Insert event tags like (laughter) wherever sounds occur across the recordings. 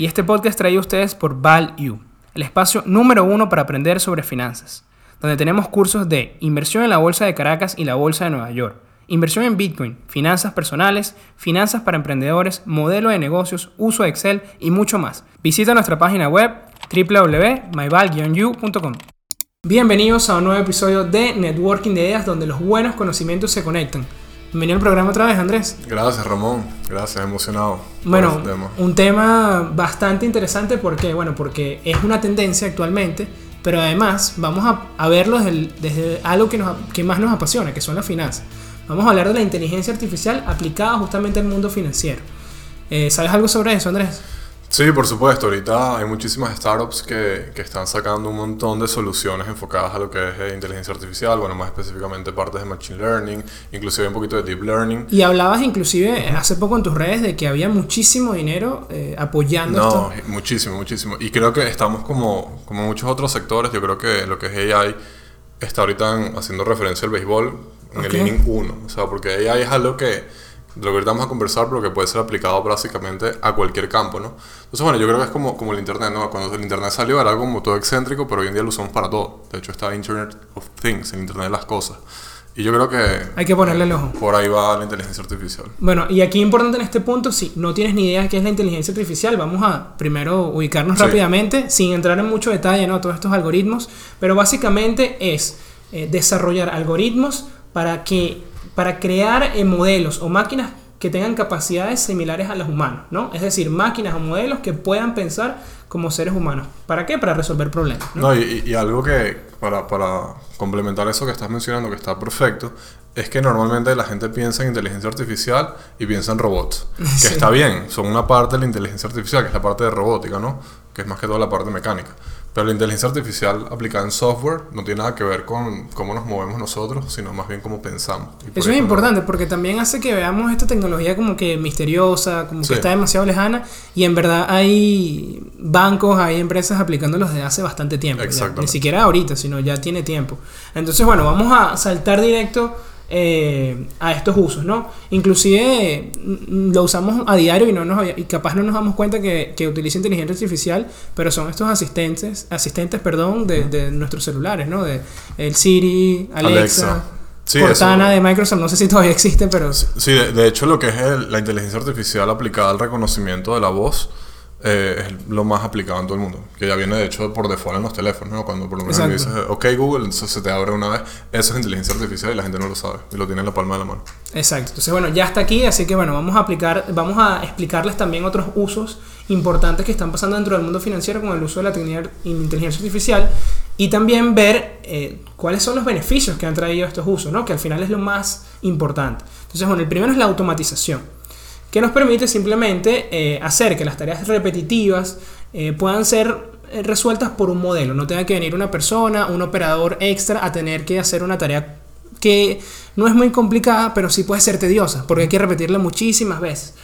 y este podcast traído a ustedes por ValU, el espacio número uno para aprender sobre finanzas, donde tenemos cursos de inversión en la Bolsa de Caracas y la Bolsa de Nueva York, inversión en Bitcoin, finanzas personales, finanzas para emprendedores, modelo de negocios, uso de Excel y mucho más. Visita nuestra página web www.myval-u.com. Bienvenidos a un nuevo episodio de Networking de Ideas donde los buenos conocimientos se conectan. Bienvenido al programa otra vez, Andrés. Gracias, Ramón. Gracias, emocionado. Bueno, tema. un tema bastante interesante porque, bueno, porque es una tendencia actualmente, pero además vamos a, verlo desde, algo que, nos, que más nos apasiona, que son las finanzas. Vamos a hablar de la inteligencia artificial aplicada justamente al mundo financiero. Eh, ¿Sabes algo sobre eso, Andrés? Sí, por supuesto. Ahorita hay muchísimas startups que, que, están sacando un montón de soluciones enfocadas a lo que es eh, inteligencia artificial, bueno, más específicamente partes de Machine Learning, inclusive un poquito de Deep Learning. Y hablabas inclusive hace poco en tus redes de que había muchísimo dinero eh, apoyando no, muchísimo, muchísimo. Y creo que estamos como, como muchos otros sectores, yo creo que lo que es AI está ahorita haciendo referencia al béisbol en el inning 1. O sea, porque AI es algo que de lo que ahorita vamos a conversar, pero que puede ser aplicado básicamente a cualquier campo, ¿no? Entonces, bueno, yo creo que es como, como el Internet, ¿no? Cuando el Internet salió era algo como todo excéntrico, pero hoy en día lo usamos para todo. De hecho, está Internet of Things, el Internet de las cosas. Y yo creo que... Hay que ponerle el ojo. Por ahí va la inteligencia artificial. Bueno, y aquí importante en este punto, si no tienes ni idea de qué es la inteligencia artificial, vamos a primero ubicarnos rápidamente, sin entrar en mucho detalle, ¿no? Todos estos algoritmos, pero básicamente es eh, desarrollar algoritmos para que para crear eh, modelos o máquinas que tengan capacidades similares a los humanos, ¿no? Es decir, máquinas o modelos que puedan pensar como seres humanos. ¿Para qué? Para resolver problemas. No, y, algo que, para, para, complementar eso que estás mencionando, que está perfecto, es que normalmente la gente piensa en inteligencia artificial y piensa en robots. (laughs) Que está bien, son una parte de la inteligencia artificial, que es la parte de robótica, ¿no? Que es más que toda la parte mecánica. Pero la inteligencia artificial aplicada en software no tiene nada que ver con cómo nos movemos nosotros, sino más bien cómo pensamos. Eso es importante porque también hace que veamos esta tecnología como que misteriosa, como que está demasiado lejana y en verdad hay bancos, hay empresas aplicándolos desde hace bastante tiempo. ni siquiera ahorita, sino ya tiene tiempo. Entonces, bueno, vamos a saltar directo eh, a estos usos, ¿no? Inclusive mm, lo usamos a diario y, no nos, y capaz no nos damos cuenta que, que, utiliza inteligencia artificial, pero son estos asistentes, asistentes perdón, de, de nuestros celulares, ¿no? De el Siri, Alexa. Cortana de Microsoft, no sé si todavía existe, pero... Sí, de, hecho lo que es la inteligencia artificial aplicada al reconocimiento de la voz, eh, es lo más aplicado en todo el mundo. Que ya viene de hecho por default en los teléfonos, ¿no? Cuando por lo menos dices, ok Google, entonces se te abre una vez. Eso es inteligencia artificial y la gente no lo sabe. Y lo tiene en la palma de la mano. Exacto. Entonces, bueno, ya está aquí, así que bueno, vamos a aplicar, vamos a explicarles también otros usos importantes que están pasando dentro del mundo financiero con el uso de la inteligencia artificial y también ver eh, cuáles son los beneficios que han traído estos usos, ¿no? Que al final es lo más importante. Entonces, bueno, el primero es la automatización que nos permite simplemente eh, hacer que las tareas repetitivas eh, puedan ser eh, resueltas por un modelo. No tenga que venir una persona, un operador extra a tener que hacer una tarea que no es muy complicada, pero sí puede ser tediosa, porque hay que repetirla muchísimas veces.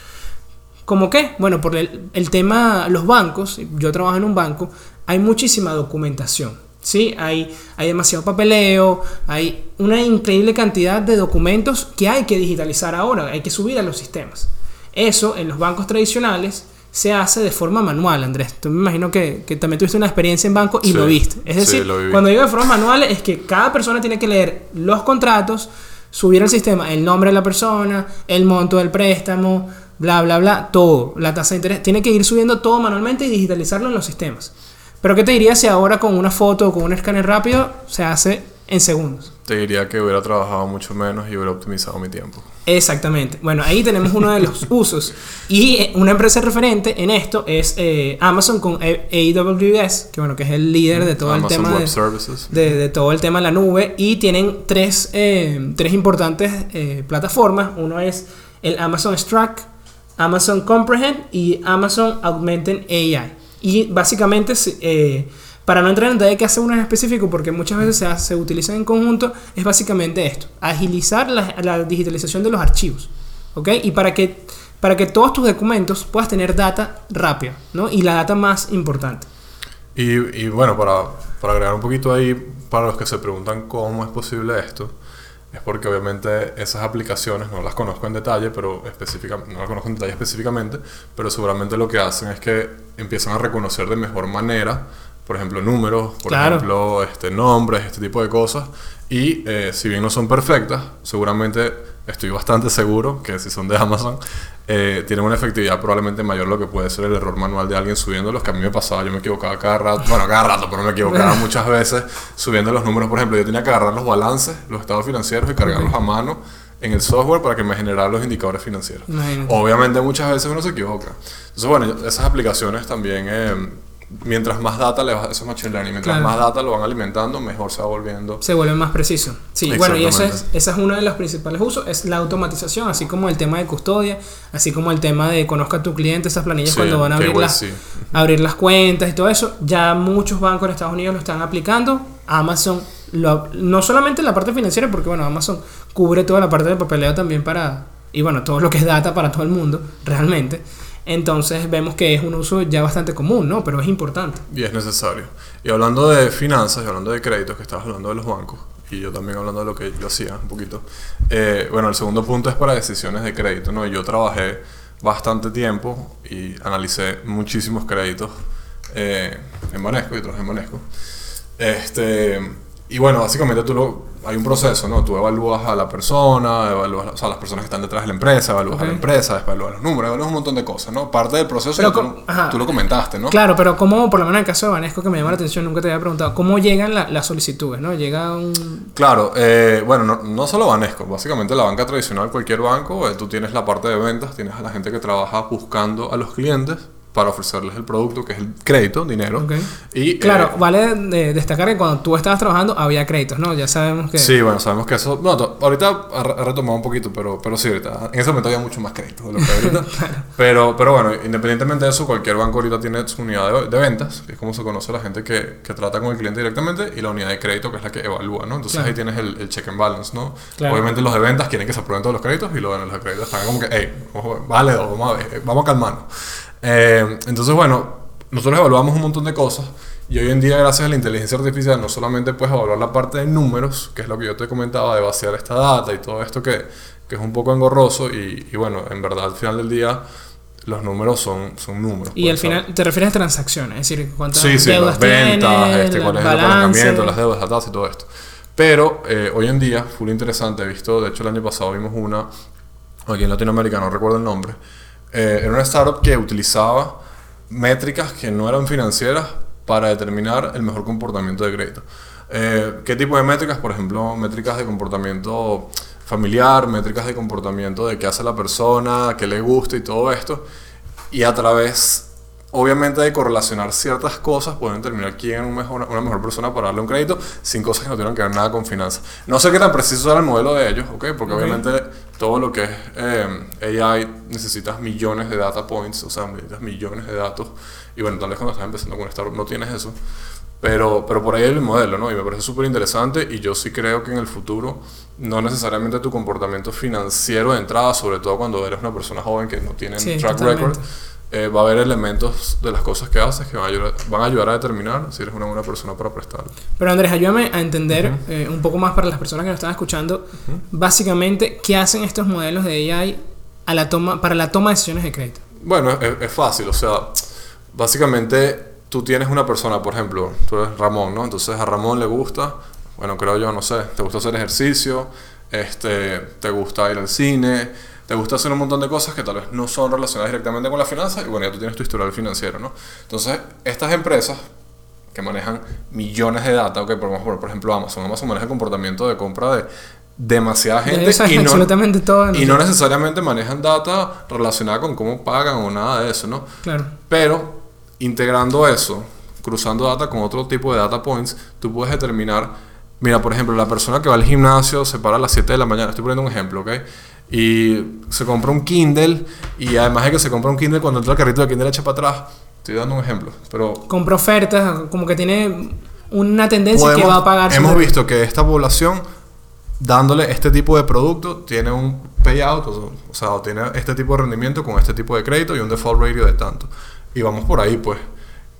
¿Cómo qué? Bueno, por el, el tema, los bancos, yo trabajo en un banco, hay muchísima documentación. ¿sí? Hay, hay demasiado papeleo, hay una increíble cantidad de documentos que hay que digitalizar ahora, hay que subir a los sistemas. Eso en los bancos tradicionales se hace de forma manual, Andrés. Tú me imagino que, también tuviste una experiencia en banco y lo viste. Es decir, cuando digo de forma manual es que cada persona tiene que leer los contratos, subir al sistema el nombre de la persona, el monto del préstamo, bla, bla, bla, todo, la tasa de interés. Tiene que ir subiendo todo manualmente y digitalizarlo en los sistemas. Pero ¿qué te diría si ahora con una foto o con un escáner rápido se hace en segundos? Te diría que hubiera trabajado mucho menos y hubiera optimizado mi tiempo. Exactamente. Bueno, ahí tenemos uno de los (laughs) usos. Y eh, una empresa referente en esto es eh, Amazon con AWS, que bueno, que es el líder de todo el tema de, de, todo el tema de la nube. Y tienen tres, eh, tres importantes plataformas. Uno es el Amazon Struck, Amazon Comprehend y Amazon Augmented AI. Y básicamente para no entrar en detalle que hace uno en específico, porque muchas veces se, se utilizan en conjunto, es básicamente esto, agilizar la, digitalización de los archivos, ¿ok? Y para que, para que todos tus documentos puedas tener data rápida, ¿no? Y la data más importante. Y, y bueno, para, para agregar un poquito ahí, para los que se preguntan cómo es posible esto, es porque obviamente esas aplicaciones no las conozco en detalle, pero específicamente, no las conozco en detalle específicamente, pero seguramente lo que hacen es que empiezan a reconocer de mejor manera, por ejemplo, números, por ejemplo, este, nombres, este tipo de cosas. Y eh, si bien no son perfectas, seguramente estoy bastante seguro que si son de Amazon, eh, tienen una efectividad probablemente mayor lo que puede ser el error manual de alguien subiéndolos, que a mí me pasaba, yo me equivocaba cada rato, bueno, cada rato, pero me equivocaba (laughs) muchas veces subiendo los números, por ejemplo, yo tenía que agarrar los balances, los estados financieros y cargarlos a mano en el software para que me generara los indicadores financieros. Obviamente muchas veces uno se equivoca. Entonces, bueno, esas aplicaciones también... Eh, mientras más data le vas, eso es machine learning, mientras más data lo van alimentando, mejor se va volviendo. Se vuelve más preciso. Sí, bueno, y eso es, ese es uno de los principales usos, es la automatización, así como el tema de custodia, así como el tema de conozca a tu cliente, esas planillas cuando van a abrir, las, abrir las cuentas y todo eso, ya muchos bancos en Estados Unidos lo están aplicando, Amazon, no solamente la parte financiera, porque bueno, Amazon cubre toda la parte de papeleo también para, y bueno, todo lo que es data para todo el mundo, realmente. Entonces vemos que es un uso ya bastante común, ¿no? Pero es importante. Y es necesario. Y hablando de finanzas y hablando de créditos, que estabas hablando de los bancos, y yo también hablando de lo que yo hacía un poquito. Eh, bueno, el segundo punto es para decisiones de crédito, ¿no? Yo trabajé bastante tiempo y analicé muchísimos créditos eh, en Banesco y otros en Banesco. Este, y bueno, básicamente tú lo, hay un proceso, ¿no? Tú evalúas a la persona, evalúas o sea, a las personas que están detrás de la empresa, evalúas a la empresa, evalúas los números, evalúas un montón de cosas, ¿no? Parte del proceso tú, lo comentaste, ¿no? Claro, pero como, por lo menos en el caso de Vanesco, que me llama la atención, nunca te había preguntado, ¿cómo llegan las solicitudes, ¿no? Llega un... Claro, eh, bueno, no, no, solo Vanesco, básicamente la banca tradicional, cualquier banco, eh, tú tienes la parte de ventas, tienes a la gente que trabaja buscando a los clientes, para ofrecerles el producto, que es el crédito, dinero. Y, claro, eh, vale destacar que cuando tú estabas trabajando había créditos, ¿no? Ya sabemos que... Sí, bueno, sabemos que eso... No, ahorita ha retomado un poquito, pero, pero sí, ahorita... En ese momento había mucho más crédito de lo que ahorita. (laughs) pero, pero bueno, independientemente de eso, cualquier banco ahorita tiene su unidad de, ventas, que es como se conoce la gente que, que, trata con el cliente directamente, y la unidad de crédito, que es la que evalúa, ¿no? Entonces ahí tienes el, el, check and balance, ¿no? Obviamente los de ventas quieren que se aprueben todos los créditos y los de créditos están como que, hey, vale, vamos a ver, vamos a calmarnos. Eh, entonces, bueno, nosotros evaluamos un montón de cosas y hoy en día, gracias a la inteligencia artificial, no solamente puedes evaluar la parte de números, que es lo que yo te comentaba, de vaciar esta data y todo esto que, que es un poco engorroso y, bueno, en verdad al final del día los números son, son números. Y pues, al final, ¿te refieres a transacciones? Es decir, cuántas sí, sí, las ventas, este, cuál es el apalancamiento, las deudas, las tasas y todo esto. Pero eh, hoy en día, full interesante, he visto, de hecho el año pasado vimos una, aquí en Latinoamérica, no recuerdo el nombre, eh, era una startup que utilizaba métricas que no eran financieras para determinar el mejor comportamiento de crédito. Eh, ¿Qué tipo de métricas? Por ejemplo, métricas de comportamiento familiar, métricas de comportamiento de qué hace la persona, qué le gusta y todo esto. Y a través obviamente de correlacionar ciertas cosas pueden determinar quién es mejor, una mejor persona para darle un crédito sin cosas que no tienen que ver nada con finanzas. No sé qué tan preciso era el modelo de ellos, ¿ok? Porque obviamente todo lo que es eh, AI necesitas millones de data points, o sea, necesitas millones de datos. Y bueno, tal vez cuando estás empezando con startup no tienes eso. Pero, pero por ahí el modelo, ¿no? Y me parece súper interesante y yo sí creo que en el futuro no necesariamente tu comportamiento financiero de entrada, sobre todo cuando eres una persona joven que no tiene track record, eh, va a haber elementos de las cosas que haces que van a, ayudar, van a ayudar a determinar si eres una buena persona para prestar. Pero Andrés, ayúdame a entender eh, un poco más para las personas que nos están escuchando, básicamente, ¿qué hacen estos modelos de AI a la toma, para la toma de decisiones de crédito? Bueno, es, es fácil, o sea, básicamente tú tienes una persona, por ejemplo, tú eres Ramón, ¿no? Entonces a Ramón le gusta, bueno, creo yo, no sé, te gusta hacer ejercicio, este, te gusta ir al cine, te gusta hacer un montón de cosas que tal vez no son relacionadas directamente con la finanza y bueno, ya tú tienes tu historial financiero, ¿no? Entonces, estas empresas que manejan millones de data, ok, por, por ejemplo Amazon, Amazon maneja el comportamiento de compra de demasiada gente y, no, absolutamente todo y no necesariamente manejan data relacionada con cómo pagan o nada de eso, ¿no? Claro. Pero integrando eso, cruzando data con otro tipo de data points, tú puedes determinar, mira, por ejemplo, la persona que va al gimnasio se para a las 7 de la mañana, estoy poniendo un ejemplo, ¿ok? Y se compra un Kindle y además de que se compra un Kindle cuando entra el carrito de Kindle echa para atrás. Estoy dando un ejemplo, pero compra ofertas, como que tiene una tendencia que va a pagar. Hemos visto que esta población dándole este tipo de producto tiene un payout, o, sea, tiene este tipo de rendimiento con este tipo de crédito y un default ratio de tanto. Y vamos por ahí, pues.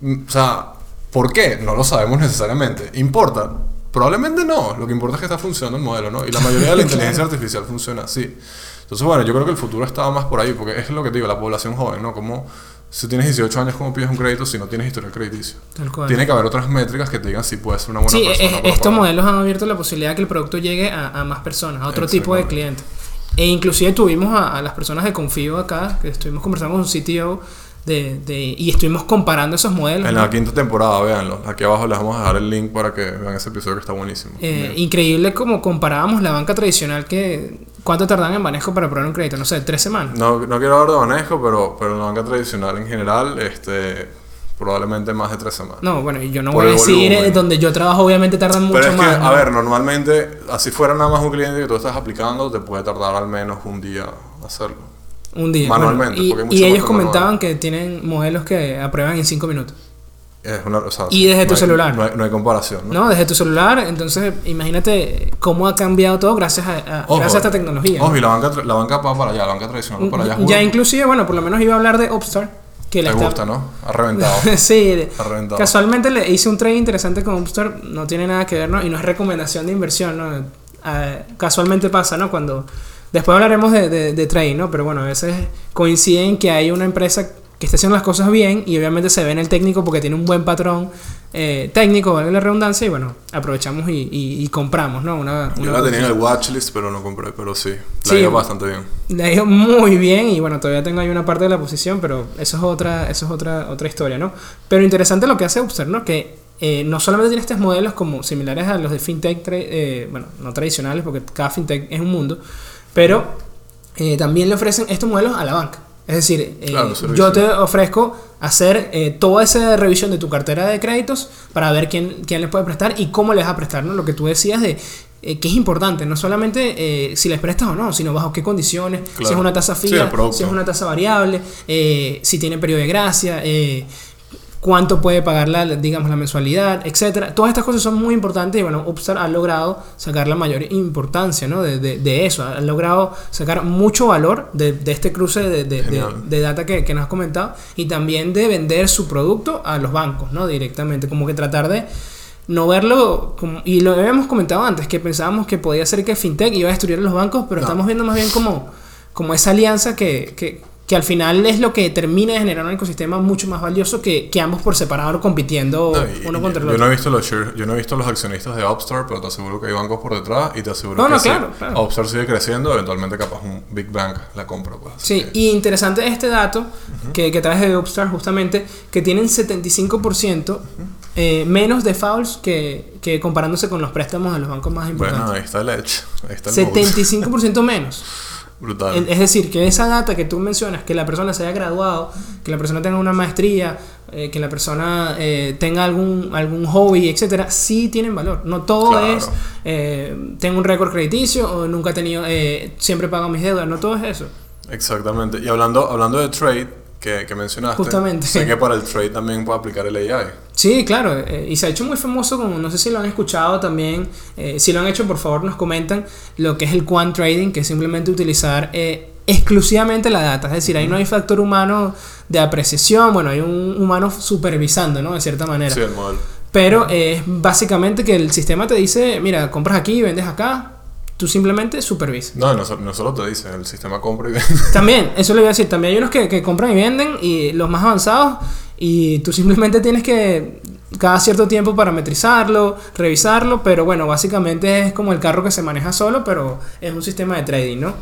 O sea, ¿por qué? No lo sabemos necesariamente. ¿Importa? Probablemente no, lo que importa es que está funcionando el modelo, ¿no? Y la mayoría de la (laughs) inteligencia artificial funciona así. Entonces, bueno, yo creo que el futuro estaba más por ahí, porque es lo que te digo, la población joven, ¿no? Como si tienes 18 años, ¿cómo pides un crédito si no tienes historial crediticio? Tal cual. Tiene que haber otras métricas que te digan si puedes ser una buena Sí, persona. es- estos pagar. modelos han abierto la posibilidad de que el producto llegue a, a más personas, a otro tipo de clientes. E inclusive tuvimos a, a las personas de Confío acá, que estuvimos conversando con un CTO de, de- y estuvimos comparando esos modelos. En ¿no? la quinta temporada, véanlo. Aquí abajo les vamos a dejar el link para que vean ese episodio que está buenísimo. Eh, increíble como comparábamos la banca tradicional que... ¿Cuánto tardan en Banesco para aprobar un crédito? No sé, tres semanas. No, no quiero hablar de Banesco, pero, pero en la banca tradicional en general, este, probablemente más de tres semanas. No, bueno, y yo no voy a decir eh, donde yo trabajo, obviamente tardan mucho Pero es que, más. ¿no? a ver, normalmente, así fuera nada más un cliente que tú estás aplicando, te puede tardar al menos un día hacerlo. Un día. manualmente, bueno, y- ellos comentaban manual. que tienen modelos que aprueban en cinco minutos. Es una, o sea, Y desde no tu hay- celular. No hay, no hay comparación, ¿no? Desde tu celular, entonces imagínate cómo ha cambiado todo gracias a, a- Ojo, gracias a esta tecnología. Ojo, y la banca, la banca va para allá, la banca tradicional va para allá. ya inclusive, bueno, por lo menos iba a hablar de Upstart. Que le gusta, ¿no? Ha reventado. (laughs) sí, Ha reventado. casualmente le hice un trade interesante con Upstart, no tiene nada que ver, ¿no? Y no es recomendación de inversión, ¿no? Casualmente pasa, ¿no? Cuando... Después hablaremos de, de, de trading, ¿no? Pero bueno, a veces coinciden que hay una empresa que está haciendo las cosas bien y obviamente se ve en el técnico porque tiene un buen patrón eh, técnico, valga la redundancia, y bueno, aprovechamos y, y- y compramos, ¿no? Una, Yo una la tenía en el watchlist, pero no compré, pero sí. La Sí. ido bastante bien. Le ha ido muy bien y bueno, todavía tengo ahí una parte de la posición, pero eso es otra, eso es otra, otra historia, ¿no? Pero interesante lo que hace Upstart, ¿no? Que eh, no solamente tiene estos modelos como similares a los de fintech, eh, bueno, no tradicionales, porque cada fintech es un mundo, pero eh, también le ofrecen estos modelos a la banca. Es decir, eh, Claro, yo te ofrezco hacer eh, toda esa revisión de tu cartera de créditos para ver quién, quién le puede prestar y cómo le vas a prestar, ¿no? Lo que tú decías de eh, que es importante, no solamente eh, si les prestas o no, sino bajo qué condiciones, si es una tasa fija, si es una tasa variable, si tiene periodo de gracia, eh, cuánto puede pagar la, digamos, la mensualidad, etcétera. Todas estas cosas son muy importantes y bueno, Upstart ha logrado sacar la mayor importancia ¿no? de, de- de eso, ha logrado sacar mucho valor de, de este cruce de, data que, que nos has comentado y también de vender su producto a los bancos, ¿no? Directamente, como que tratar de no verlo, como, y lo habíamos comentado antes, que pensábamos que podía ser que FinTech iba a destruir a los bancos, pero No. estamos viendo más bien como, como esa alianza que, que, que al final es lo que termina de generar un ecosistema mucho más valioso que, que ambos por separado compitiendo No, y- uno contra el yo, otro. no he visto los yo no he visto los accionistas de Upstart, pero te aseguro que hay bancos por detrás y te aseguro No, que no, si claro, claro. Upstart sigue creciendo, eventualmente capaz un Big Bank la compra. Pues. Sí, que- y interesante este dato que, que traes de Upstart justamente, que tienen 75% eh, menos de fouls que, que comparándose con los préstamos de los bancos más bueno, importantes. ahí está el Edge. Ahí está el moat. 75% menos. (laughs) Brutal. Es decir, que esa data que tú mencionas, que la persona se haya graduado, que la persona tenga una maestría, eh, que la persona eh, tenga algún, algún hobby, etcétera, sí tienen valor. No todo Claro. es eh, tengo un récord crediticio o nunca he tenido, siempre pago mis deudas. No todo es eso. Exactamente. Y hablando, hablando de trade, que, que mencionaste, Justamente. sé que para el trade también puede aplicar el AI. Sí, claro, eh, y se ha hecho muy famoso con, no sé si lo han escuchado también, eh, si lo han hecho por favor nos comentan lo que es el quant trading, que es simplemente utilizar eh, exclusivamente la data, es decir, ahí no hay factor humano de apreciación, bueno, hay un humano supervisando, ¿no? De cierta manera. Sí, el modelo. Pero es básicamente que el sistema te dice, mira, compras aquí, vendes acá, tú simplemente supervisas. No, no, no solo te dice, el sistema compra y vende. (laughs) También, eso le voy a decir, también hay unos que, que compran y venden y los más avanzados y tú simplemente tienes que cada cierto tiempo parametrizarlo, revisarlo, pero bueno, básicamente es como el carro que se maneja solo, pero es un sistema de trading, ¿no?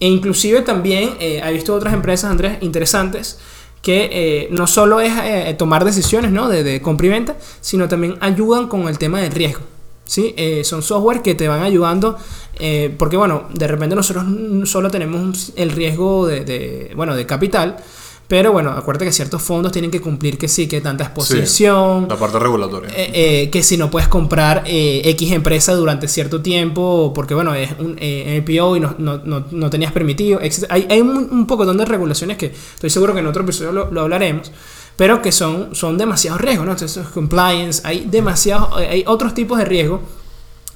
E inclusive también eh, he visto otras empresas, Andrés, interesantes, que eh, no solo es eh, tomar decisiones ¿no? de, de compra y venta, sino también ayudan con el tema del riesgo. ¿Sí? Eh, son software que te van ayudando, eh, porque bueno, de repente nosotros solo tenemos el riesgo de, de, bueno, de capital, pero bueno, acuérdate que ciertos fondos tienen que cumplir que sí, que tanta exposición, La parte regulatoria. eh, eh, que si no puedes comprar eh, X empresa durante cierto tiempo, porque bueno, es un eh, IPO y no, no, no, no tenías permitido, etc. Hay, hay un, un poco de regulaciones que estoy seguro que en otro episodio lo, lo hablaremos, pero que son, son demasiados riesgos, ¿no? Entonces, compliance, hay demasiados, hay otros tipos de riesgo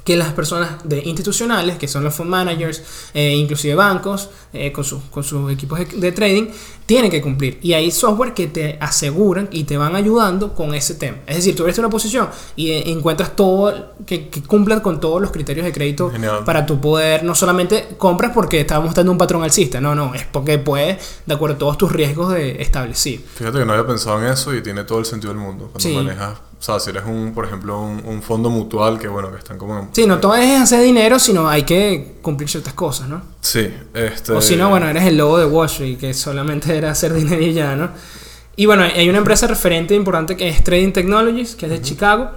que las personas de institucionales, que son los fund managers, eh, inclusive bancos, eh, con, sus, con sus equipos de, trading, tienen que cumplir. Y hay software que te aseguran y te van ayudando con ese tema. Es decir, tú ves una posición y eh, encuentras todo que, que cumpla con todos los criterios de crédito Genial. para tu poder, no solamente compras porque estás mostrando un patrón alcista, no, no, es porque puedes, de acuerdo a todos tus riesgos de establecer. Fíjate que no había pensado en eso y tiene todo el sentido del mundo. Cuando Sí. manejas, sea, si eres un, por ejemplo, un, un fondo mutual que, bueno, que están como... Sí, no todo es hacer dinero, sino hay que cumplir ciertas cosas, ¿no? Sí, este... O si no, bueno, eres el lobo de Wall Street, que solamente era hacer dinero y ya, ¿no? Y bueno, hay una empresa referente importante que es Trading Technologies, que es de Chicago,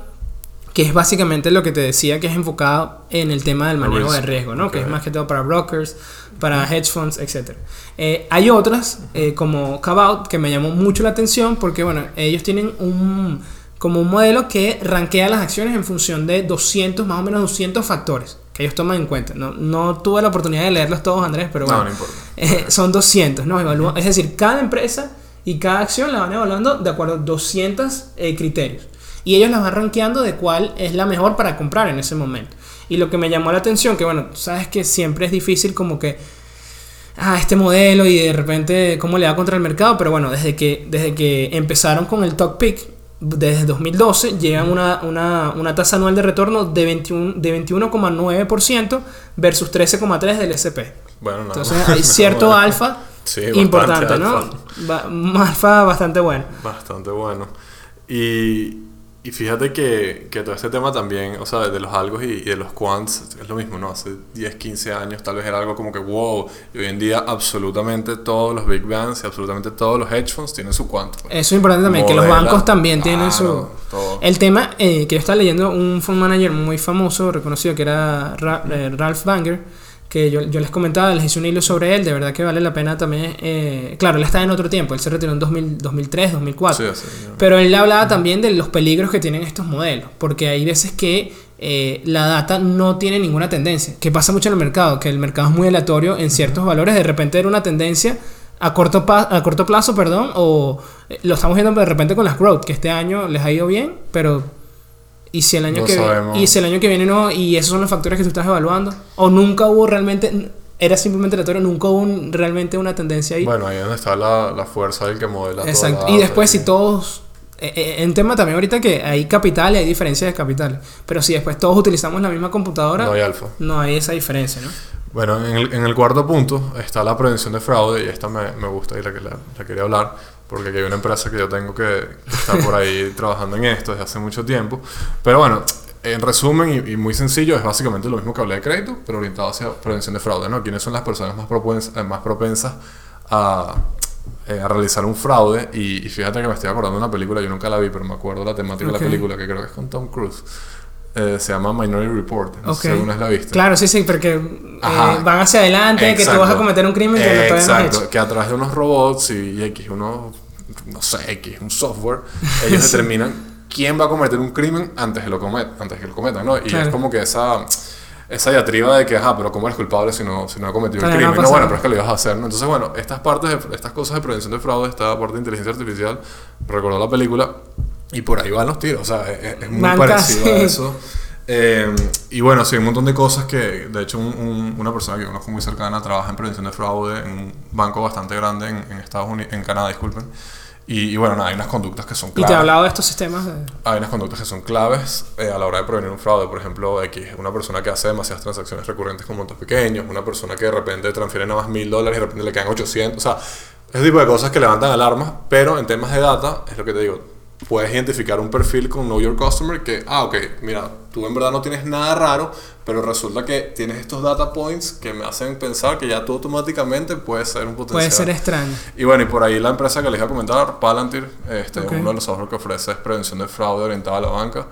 que es básicamente lo que te decía, que es enfocado en el tema del manejo de riesgo, ¿no? Que Ok. es más que todo para brokers, para hedge funds, etc. Eh, hay otras, eh, como Cabout, que me llamó mucho la atención porque, bueno, ellos tienen un como un modelo que rankea las acciones en función de 200, más o menos 200 factores que ellos toman en cuenta. No, no tuve la oportunidad de leerlos todos, Andrés, pero bueno. No, no importa. Eh, son 200, ¿no? Evalúa- es decir, cada empresa y cada acción la van evaluando de acuerdo a 200 eh, criterios. Y ellos las van rankeando de cuál es la mejor para comprar en ese momento. Y lo que me llamó la atención, que bueno, sabes que siempre es difícil como que, ah, este modelo y de repente cómo le va contra el mercado, pero bueno, desde que, desde que empezaron con el Top Pick, desde 2012, llegan una, una, una tasa anual de retorno de 21 de 21,9% versus 13,3% del SP. Bueno, nada Entonces hay (laughs) cierto Bueno, alfa Sí, importante, ¿no? alfa. Alfa bastante bueno. Bastante bueno. Y, y fíjate que, que todo este tema también, o sea, de los algos y, y de los quants, es lo mismo, ¿no? Hace 10, 15 años tal vez era algo como que wow. Y hoy en día absolutamente todos los big banks y absolutamente todos los hedge funds tienen su quant. pues. Eso es importante también, que los bancos también tienen su... todo. El tema eh, que yo estaba leyendo, un fund manager muy famoso, reconocido, que era Ra- eh, Ralph Banger, que yo, yo les comentaba, les hice un hilo sobre él, de verdad que vale la pena también... eh, claro, él está en otro tiempo, él se retiró en 2000, 2003, 2004. Sí, ¿no? Pero él hablaba también de los peligros que tienen estos modelos, porque hay veces que eh, la data no tiene ninguna tendencia, que pasa mucho en el mercado, que el mercado es muy aleatorio en ciertos valores, de repente era una tendencia a corto, pa- a corto plazo, perdón, o eh, lo estamos viendo de repente con las growth, que este año les ha ido bien, pero y si el año No que sabemos. y si el año que viene no, y esos son los factores que tú estás evaluando, o nunca hubo realmente, era simplemente aleatorio, nunca hubo un- realmente una tendencia ahí. Bueno, ahí es donde está la, la fuerza del que modela toda Exacto. la Y después si todos... eh, eh, En tema también ahorita que hay capital y hay diferencias de capital. Pero si después todos utilizamos la misma computadora, No hay alfa. no hay esa diferencia, ¿no? Bueno, en el, en el cuarto punto está la prevención de fraude y esta me, me gusta y la que la, la quería hablar porque aquí hay una empresa que yo tengo que está por ahí (laughs) trabajando en esto desde hace mucho tiempo. Pero bueno, en resumen y, y muy sencillo, es básicamente lo mismo que hablé de crédito, pero orientado hacia prevención de fraude, ¿no? ¿Quiénes son las personas más propensas, eh, más propensas a, eh, a realizar un fraude? Y, y fíjate que me estoy acordando de una película, yo nunca la vi, pero me acuerdo la temática Ok. de la película, que creo que es con Tom Cruise. Eh, se llama Minority Report, no sé si alguna vez la viste. Claro, sí, sí, porque eh, van hacia adelante, que tú Exacto. vas a cometer un crimen que no todavía no has Exacto, hecho. que a través de unos robots y, y X, unos, no sé, X, un software, ellos (laughs) Sí. determinan quién va a cometer un crimen antes de, lo comet antes que lo cometan, ¿no? Y Claro. es como que esa, esa diatriba de que, ajá, pero ¿cómo eres culpable si no, si no ha cometido el no crimen? No, pasado. bueno, pero es que lo ibas a hacer, ¿no? Entonces, bueno, estas partes, de, estas cosas de prevención de fraude, esta parte de inteligencia artificial, recordó la película y por ahí van los tiros, o sea, es, es muy Van parecido casi. a eso. Eh, y bueno, sí, un montón de cosas que, de hecho, un- un- una persona que conozco muy cercana trabaja en prevención de fraude en un banco bastante grande en, en Estados Unidos, en Canadá, disculpen. Y, y bueno, nada, hay unas conductas que son Y claves. te he hablado de estos sistemas. de- Hay unas conductas que son claves eh, a la hora de prevenir un fraude. Por ejemplo, X, una persona que hace demasiadas transacciones recurrentes con montos pequeños, una persona que de repente transfiere nada más mil dólares y de repente le quedan 800. O sea, ese tipo de cosas que levantan alarmas, pero en temas de data, es lo que te digo, puedes identificar un perfil con Know Your Customer que, ah, ok, mira, tú en verdad no tienes nada raro, pero resulta que tienes estos data points que me hacen pensar que ya tú automáticamente puedes ser un potencial. Puede ser extraño. Y bueno, y por ahí la empresa que les iba a comentar, Palantir, este, Ok. uno de los software que ofrece es prevención de fraude orientada a la banca.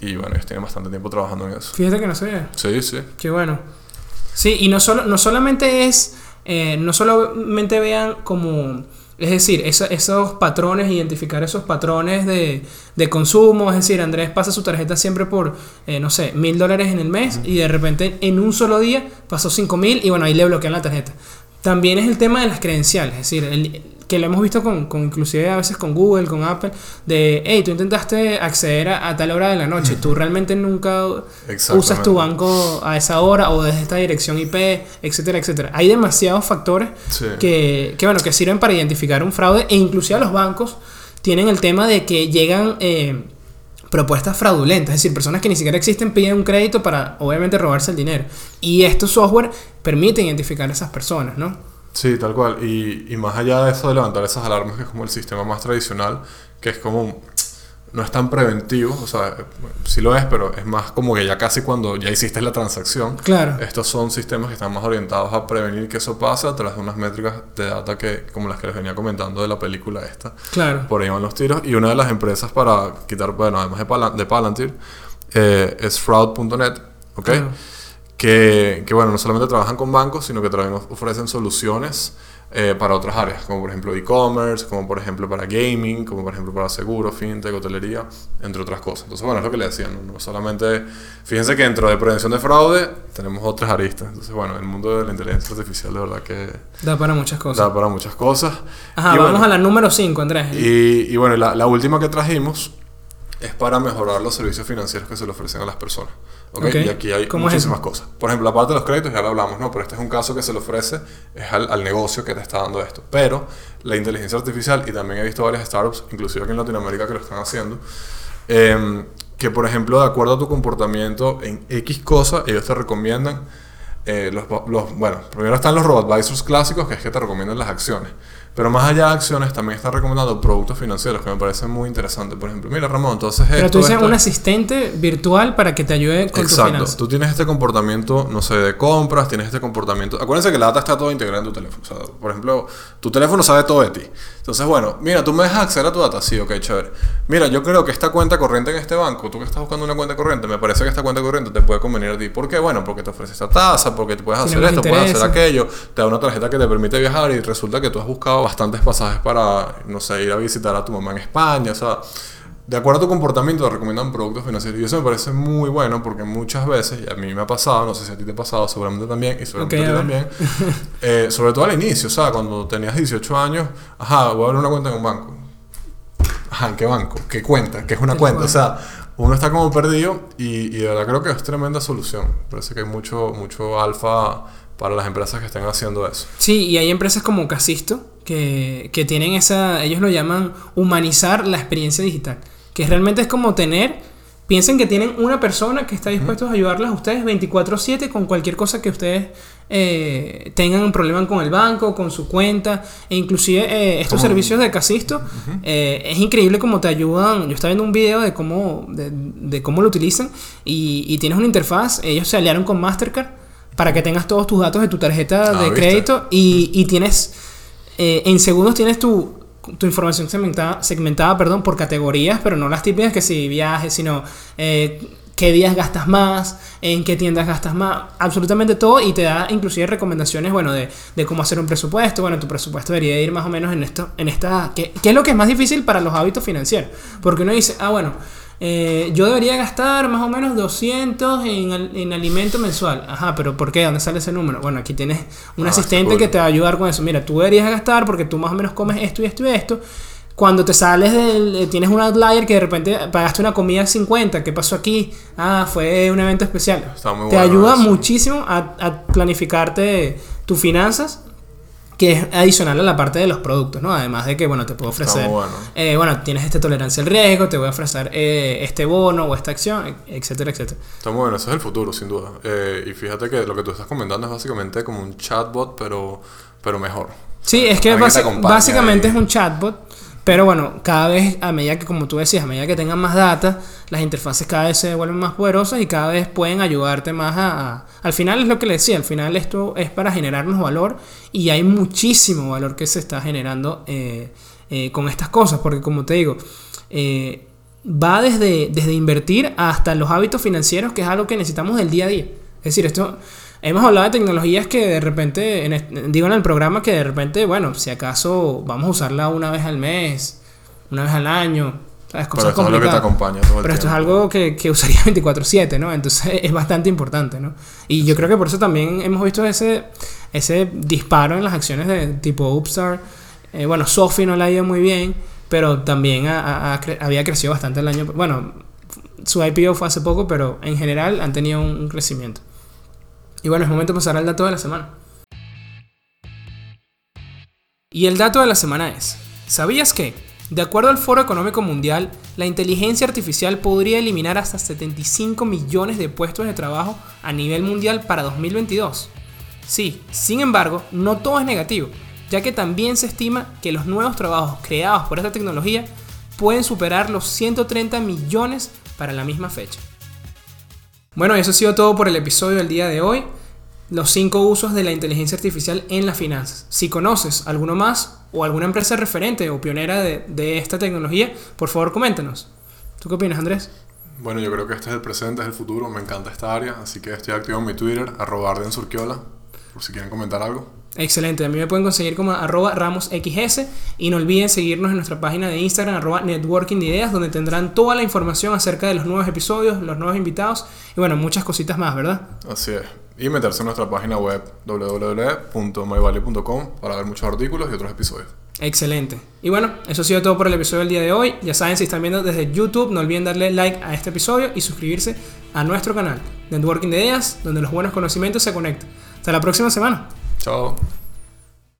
Y bueno, ellos tienen bastante tiempo trabajando en eso. Fíjate que no sabía. Sí, sí. Qué bueno. Sí, y no, solo, no solamente es, eh, no solamente vean como, es decir, eso- esos patrones, identificar esos patrones de, de consumo, es decir, Andrés pasa su tarjeta siempre por, eh, no sé, mil dólares en el mes y de repente en un solo día pasó cinco mil y bueno, ahí le bloquean la tarjeta. También es el tema de las credenciales, es decir, el- que lo hemos visto con, con, inclusive a veces con Google, con Apple, de, hey, tú intentaste acceder a, tal hora de la noche, tú realmente nunca usas tu banco a esa hora o desde esta dirección IP, etcétera, etcétera. Hay demasiados factores que, que, bueno, que sirven para identificar un fraude e inclusive los bancos tienen el tema de que llegan... Eh, propuestas fraudulentas, es decir, personas que ni siquiera existen piden un crédito para obviamente robarse el dinero. Y estos software permiten identificar a esas personas, ¿no? Sí, tal cual. Y, y más allá de eso de levantar esas alarmas, que es como el sistema más tradicional, que es como no es tan preventivo, o sea, sí lo es, pero es más como que ya casi cuando ya hiciste la transacción. Claro. Estos son sistemas que están más orientados a prevenir que eso pase a través de unas métricas de data que, como las que les venía comentando de la película esta. Claro. Por ahí van los tiros. Y una de las empresas para quitar, bueno, además de, Palantir, eh, es fraud.net, ¿ok? Que, que, bueno, no solamente trabajan con bancos, sino que también ofrecen soluciones eh, para otras áreas, como por ejemplo e-commerce, como por ejemplo para gaming, como por ejemplo para seguro, fintech, hotelería, entre otras cosas. Entonces, bueno, es lo que le decían, no, solamente, fíjense que dentro de prevención de fraude tenemos otras aristas. Entonces, bueno, el mundo de la inteligencia artificial de verdad que... Da para muchas cosas. Da para muchas cosas. Ajá, vamos a la número 5, Andrés. Y, y bueno, la, la última que trajimos es para mejorar los servicios financieros que se le ofrecen a las personas. ¿Okay? Y aquí hay muchísimas cosas. Por ejemplo, la parte de los créditos ya lo hablamos, ¿no? Pero este es un caso que se le ofrece es al, negocio que te está dando esto. Pero la inteligencia artificial, y también he visto varias startups, inclusive aquí en Latinoamérica, que lo están haciendo, em, que por ejemplo, de acuerdo a tu comportamiento en X cosa, ellos te recomiendan eh, los, los, bueno, primero están los robo advisors clásicos, que es que te recomiendan las acciones. Pero más allá de acciones, también está recomendando productos financieros que me parecen muy interesantes. Por ejemplo, mira Ramón, entonces... Pero tú dices un asistente virtual para que te ayude con Exacto. finanzas. Tú tienes este comportamiento, no sé, de compras, tienes este comportamiento... Acuérdense que la data está todo integrada en tu teléfono. O sea, por ejemplo, tu teléfono sabe todo de ti. Entonces, bueno, mira, tú me dejas acceder a tu data. Sí, ok, chévere. Mira, yo creo que esta cuenta corriente en este banco, tú que estás buscando una cuenta corriente, me parece que esta cuenta corriente te puede convenir a ti. ¿Por qué? Bueno, porque te ofrece esta tasa, porque te puedes hacer esto, puedes hacer aquello, te da una tarjeta que te permite viajar y resulta que tú has buscado bastantes pasajes para, no sé, ir a visitar a tu mamá en España, o sea, de acuerdo a tu comportamiento te recomiendan productos financieros. Y eso me parece muy bueno porque muchas veces, y a mí me ha pasado, no sé si a ti te ha pasado, seguramente también, y seguramente a ti también, (laughs) eh, sobre todo al inicio, o sea, cuando tenías 18 años, ajá, voy a abrir una cuenta en un banco. Ajá, ¿en qué banco? ¿Qué cuenta? ¿Qué es una cuenta? O sea, uno está como perdido y, y de verdad creo que es tremenda solución. Parece que hay mucho, mucho alfa para las empresas que estén haciendo eso. Sí, y hay empresas como Casisto que, que tienen esa, ellos lo llaman humanizar la experiencia digital, que realmente es como tener piensen que tienen una persona que está dispuesta a ayudarles a ustedes 24/7 con cualquier cosa que ustedes eh, tengan un problema con el banco, con su cuenta, e inclusive eh, estos servicios de Casisto, eh, es increíble cómo te ayudan. Yo estaba viendo un video de cómo, de, de cómo lo utilizan y, y, tienes una interfaz, ellos se aliaron con Mastercard para que tengas todos tus datos de tu tarjeta ah, de crédito y, y tienes, eh, en segundos tienes tu, tu información segmentada, segmentada perdón, por categorías, pero no las típicas que si viajes, sino eh, qué días gastas más, en qué tiendas gastas más, absolutamente todo y te da inclusive recomendaciones, bueno, de, de cómo hacer un presupuesto, bueno, tu presupuesto debería ir más o menos en esto, en esta, ¿qué, qué es lo que es más difícil para los hábitos financieros? Porque uno dice, ah, bueno, eh, yo debería gastar más o menos 200 en, en, alimento mensual. Ajá, pero ¿por qué? ¿Dónde sale ese número? Bueno, aquí tienes un ah, asistente que te va a ayudar con eso. Mira, tú deberías gastar porque tú más o menos comes esto y esto y esto. Cuando te sales del. Eh, tienes un outlier que de repente pagaste una comida 50. ¿Qué pasó aquí? Ah, fue un evento especial. te ayuda muchísimo a, a planificarte tus finanzas que es adicional a la parte de los productos, ¿no? Además de que, bueno, te puedo ofrecer, bueno. Eh, bueno, tienes esta tolerancia al riesgo, te voy a ofrecer eh, este bono o esta acción, etcétera, etcétera. Está muy bueno, eso es el futuro, sin duda. Eh, y fíjate que lo que tú estás comentando es básicamente como un chatbot, pero, pero mejor. Sí, es que, básicamente es un chatbot pero bueno, cada vez, a medida que, como tú decías, a medida que tengan más data, las interfaces cada vez se vuelven más poderosas y cada vez pueden ayudarte más a, al final es lo que le decía, al final esto es para generarnos valor y hay muchísimo valor que se está generando eh, eh, con estas cosas, porque como te digo, eh, va desde, desde invertir hasta los hábitos financieros, que es algo que necesitamos del día a día. Es decir, esto Hemos hablado de tecnologías que de repente, en digo en el programa que de repente, bueno, si acaso vamos a usarla una vez al mes, una vez al año, ¿sabes? Cosas Pero esto es que te acompaña todo Pero esto es algo que, que usaría (laughs) 24/7, ¿no? Entonces es bastante importante, ¿no? Y yo creo que por eso también hemos visto ese, ese disparo en las acciones de tipo Upstart Eh, bueno, Sophie no la ha ido muy bien, pero también había crecido bastante el año. Bueno, su IPO fue hace poco, pero en general han tenido un, crecimiento. Y bueno, es momento de pasar al dato de la semana. Y el dato de la semana es, ¿sabías que, de acuerdo al Foro Económico Mundial, la inteligencia artificial podría eliminar hasta 75 millones de puestos de trabajo a nivel mundial para 2022? Sí, sin embargo, no todo es negativo, ya que también se estima que los nuevos trabajos creados por esta tecnología pueden superar los 130 millones para la misma fecha. Bueno, eso ha sido todo por el episodio del día de hoy. Los 5 usos de la inteligencia artificial en las finanzas. Si conoces alguno más o alguna empresa referente o pionera de, esta tecnología, por favor coméntanos. ¿Tú qué opinas, Andrés? Bueno, yo creo que este es el presente, es el futuro. Me encanta esta área, así que estoy activo en mi Twitter, arroba Surquiola, por si quieren comentar algo. Excelente, a mí me pueden conseguir como arroba ramosxs y no olviden seguirnos en nuestra página de Instagram arroba networking de ideas donde tendrán toda la información acerca de los nuevos episodios, los nuevos invitados y bueno, muchas cositas más, ¿verdad? Así es. Y meterse en nuestra página web www.myvalue.com para ver muchos artículos y otros episodios. Excelente. Y bueno, eso ha sido todo por el episodio del día de hoy. Ya saben, si están viendo desde YouTube, no olviden darle like a este episodio y suscribirse a nuestro canal, Networking de Ideas, donde los buenos conocimientos se conectan. Hasta la próxima semana. Ciao